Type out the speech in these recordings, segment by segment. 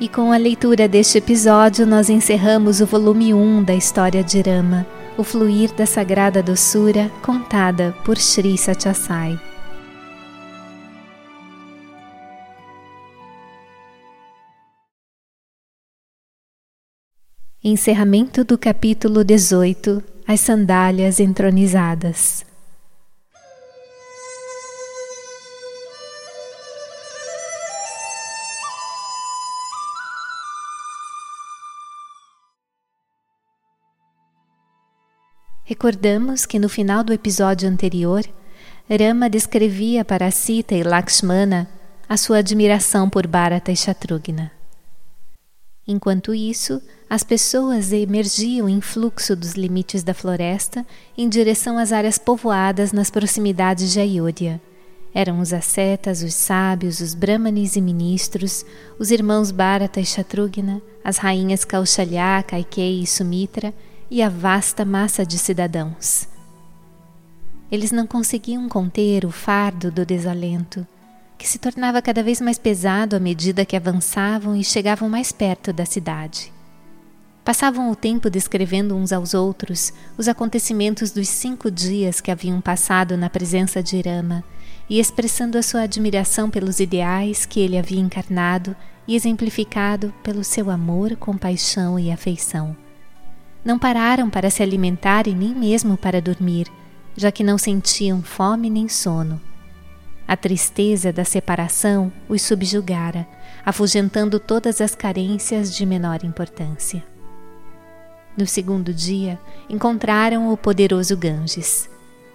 E com a leitura deste episódio, nós encerramos o volume 1 da história de Rama, o fluir da sagrada doçura, contada por Sri Satyasai. Encerramento do capítulo 18 As Sandálias Entronizadas. Recordamos que no final do episódio anterior, Rama descrevia para Sita e Lakshmana a sua admiração por Bharata e Shatrughna. Enquanto isso, as pessoas emergiam em fluxo dos limites da floresta em direção às áreas povoadas nas proximidades de Ayodhya. Eram os ascetas, os sábios, os brahmanes e ministros, os irmãos Bharata e Shatrughna, as rainhas Kaushalya, Kaikeyi e Sumitra e a vasta massa de cidadãos. Eles não conseguiam conter o fardo do desalento, que se tornava cada vez mais pesado à medida que avançavam e chegavam mais perto da cidade. Passavam o tempo descrevendo uns aos outros os acontecimentos dos cinco dias que haviam passado na presença de Rama e expressando a sua admiração pelos ideais que ele havia encarnado e exemplificado pelo seu amor, compaixão e afeição. Não pararam para se alimentar e nem mesmo para dormir, já que não sentiam fome nem sono. A tristeza da separação os subjugara, afugentando todas as carências de menor importância. No segundo dia, encontraram o poderoso Ganges.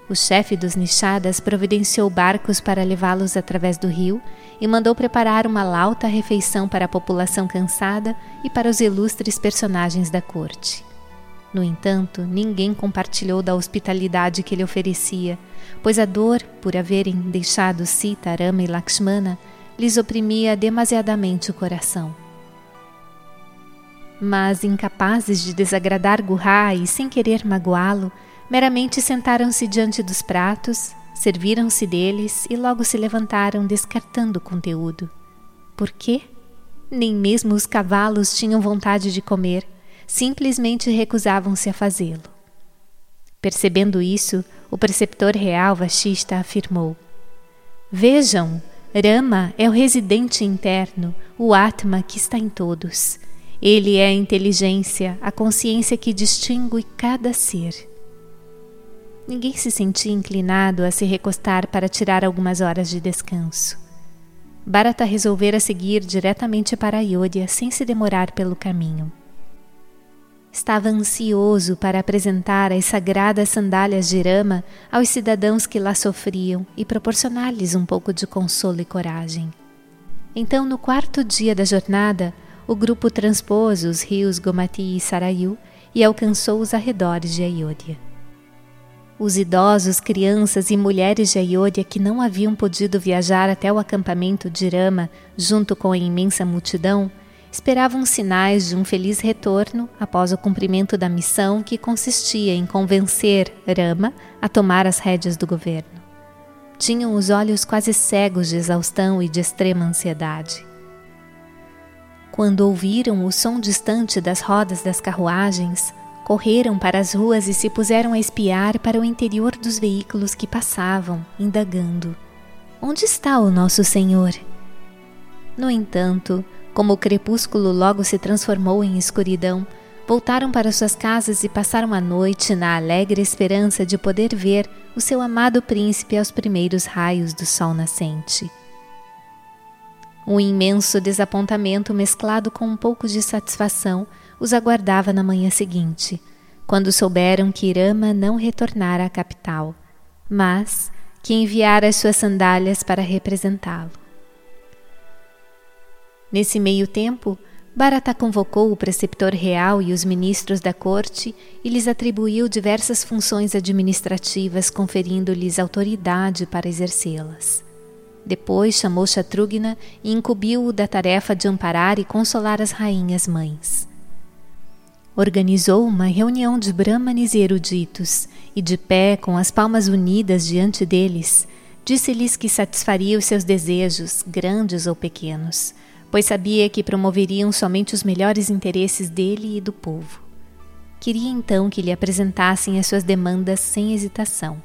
O chefe dos Nishadas providenciou barcos para levá-los através do rio e mandou preparar uma lauta refeição para a população cansada e para os ilustres personagens da corte. No entanto, ninguém compartilhou da hospitalidade que ele oferecia, pois a dor por haverem deixado Sita, Rama e Lakshmana lhes oprimia demasiadamente o coração. Mas, incapazes de desagradar Gurra e sem querer magoá-lo, meramente sentaram-se diante dos pratos, serviram-se deles e logo se levantaram descartando o conteúdo. Por quê? Nem mesmo os cavalos tinham vontade de comer, simplesmente recusavam-se a fazê-lo. Percebendo isso, o preceptor real Vashista afirmou: Vejam, Rama é o residente interno, o Atma que está em todos. Ele é a inteligência, a consciência que distingue cada ser. Ninguém se sentia inclinado a se recostar para tirar algumas horas de descanso. Bharata resolvera seguir diretamente para Ayodhya sem se demorar pelo caminho. Estava ansioso para apresentar as sagradas sandálias de Rama aos cidadãos que lá sofriam e proporcionar-lhes um pouco de consolo e coragem. Então, no quarto dia da jornada, o grupo transpôs os rios Gomati e Sarayu e alcançou os arredores de Ayodhya. Os idosos, crianças e mulheres de Ayodhya que não haviam podido viajar até o acampamento de Rama junto com a imensa multidão esperavam sinais de um feliz retorno após o cumprimento da missão que consistia em convencer Rama a tomar as rédeas do governo. Tinham os olhos quase cegos de exaustão e de extrema ansiedade. Quando ouviram o som distante das rodas das carruagens, correram para as ruas e se puseram a espiar para o interior dos veículos que passavam, indagando: Onde está o nosso Senhor? No entanto, como o crepúsculo logo se transformou em escuridão, voltaram para suas casas e passaram a noite na alegre esperança de poder ver o seu amado príncipe aos primeiros raios do sol nascente. Um imenso desapontamento mesclado com um pouco de satisfação os aguardava na manhã seguinte, quando souberam que Irama não retornara à capital, mas que enviara as suas sandálias para representá-lo. Nesse meio tempo, Bharata convocou o preceptor real e os ministros da corte e lhes atribuiu diversas funções administrativas, conferindo-lhes autoridade para exercê-las. Depois chamou Shatrughna e incumbiu-o da tarefa de amparar e consolar as rainhas mães. Organizou uma reunião de brahmanes e eruditos, e de pé, com as palmas unidas diante deles, disse-lhes que satisfaria os seus desejos, grandes ou pequenos, pois sabia que promoveriam somente os melhores interesses dele e do povo. Queria então que lhe apresentassem as suas demandas sem hesitação.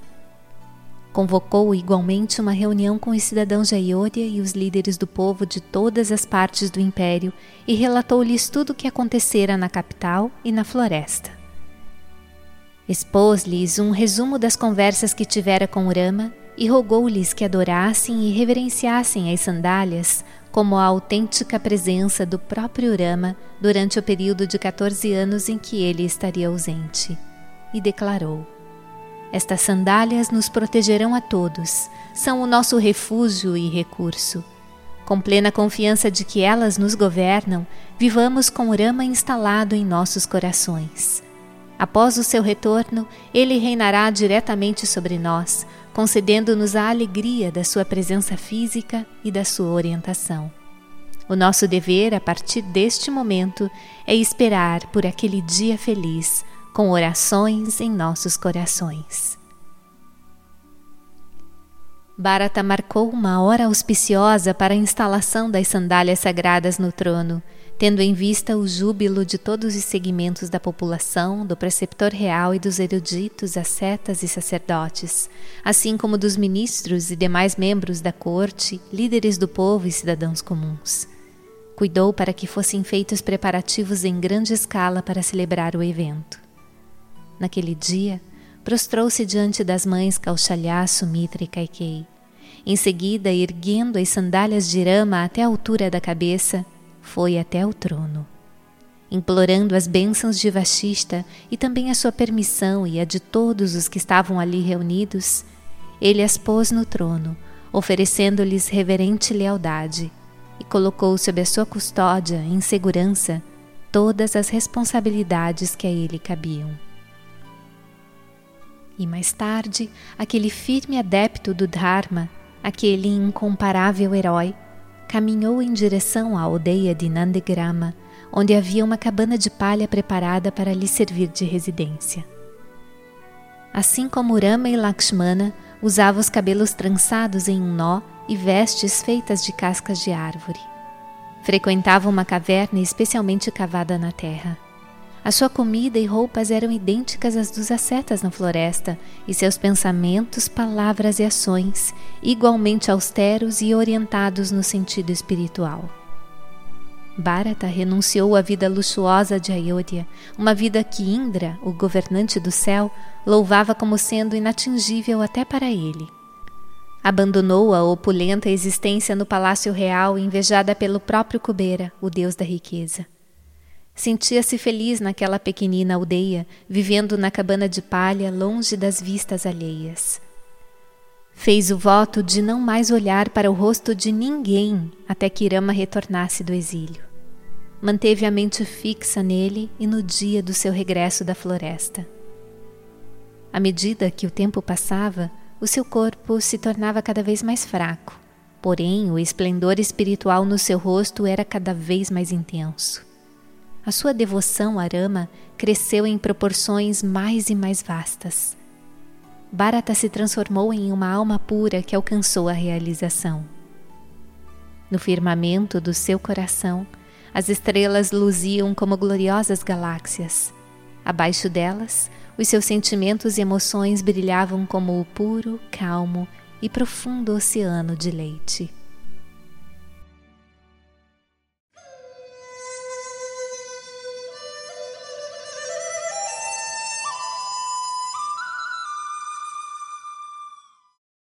Convocou igualmente uma reunião com os cidadãos de Aiória e os líderes do povo de todas as partes do império e relatou-lhes tudo o que acontecera na capital e na floresta. Expôs-lhes um resumo das conversas que tivera com Urama e rogou-lhes que adorassem e reverenciassem as sandálias como a autêntica presença do próprio Rama durante o período de 14 anos em que ele estaria ausente, e declarou: Estas sandálias nos protegerão a todos, são o nosso refúgio e recurso. Com plena confiança de que elas nos governam, vivamos com o Rama instalado em nossos corações. Após o seu retorno, ele reinará diretamente sobre nós, concedendo-nos a alegria da sua presença física e da sua orientação. O nosso dever, a partir deste momento, é esperar por aquele dia feliz, com orações em nossos corações. Bharata marcou uma hora auspiciosa para a instalação das sandálias sagradas no trono tendo em vista o júbilo de todos os segmentos da população, do preceptor real e dos eruditos, ascetas e sacerdotes, assim como dos ministros e demais membros da corte, líderes do povo e cidadãos comuns. Cuidou para que fossem feitos preparativos em grande escala para celebrar o evento. Naquele dia, prostrou-se diante das mães Kaushalya, Sumitra e Kaikei. Em seguida, erguendo as sandálias de Rama até a altura da cabeça, foi até o trono. Implorando as bênçãos de Vashista e também a sua permissão e a de todos os que estavam ali reunidos, ele as pôs no trono, oferecendo-lhes reverente lealdade, e colocou sob a sua custódia, em segurança, todas as responsabilidades que a ele cabiam. E mais tarde, aquele firme adepto do Dharma, aquele incomparável herói, caminhou em direção à aldeia de Nandegrama, onde havia uma cabana de palha preparada para lhe servir de residência. Assim como Rama e Lakshmana, usava os cabelos trançados em um nó e vestes feitas de cascas de árvore. Frequentava uma caverna especialmente cavada na terra. A sua comida e roupas eram idênticas às dos ascetas na floresta, e seus pensamentos, palavras e ações igualmente austeros e orientados no sentido espiritual. Bharata renunciou à vida luxuosa de Ayodhya, uma vida que Indra, o governante do céu, louvava como sendo inatingível até para ele. Abandonou a opulenta existência no palácio real invejada pelo próprio Kubera, o deus da riqueza. Sentia-se feliz naquela pequenina aldeia, vivendo na cabana de palha, longe das vistas alheias. Fez o voto de não mais olhar para o rosto de ninguém até que Irama retornasse do exílio. Manteve a mente fixa nele e no dia do seu regresso da floresta. À medida que o tempo passava, o seu corpo se tornava cada vez mais fraco, porém o esplendor espiritual no seu rosto era cada vez mais intenso. A sua devoção a Rama cresceu em proporções mais e mais vastas. Bharata se transformou em uma alma pura que alcançou a realização. No firmamento do seu coração, as estrelas luziam como gloriosas galáxias. Abaixo delas, os seus sentimentos e emoções brilhavam como o puro, calmo e profundo oceano de leite.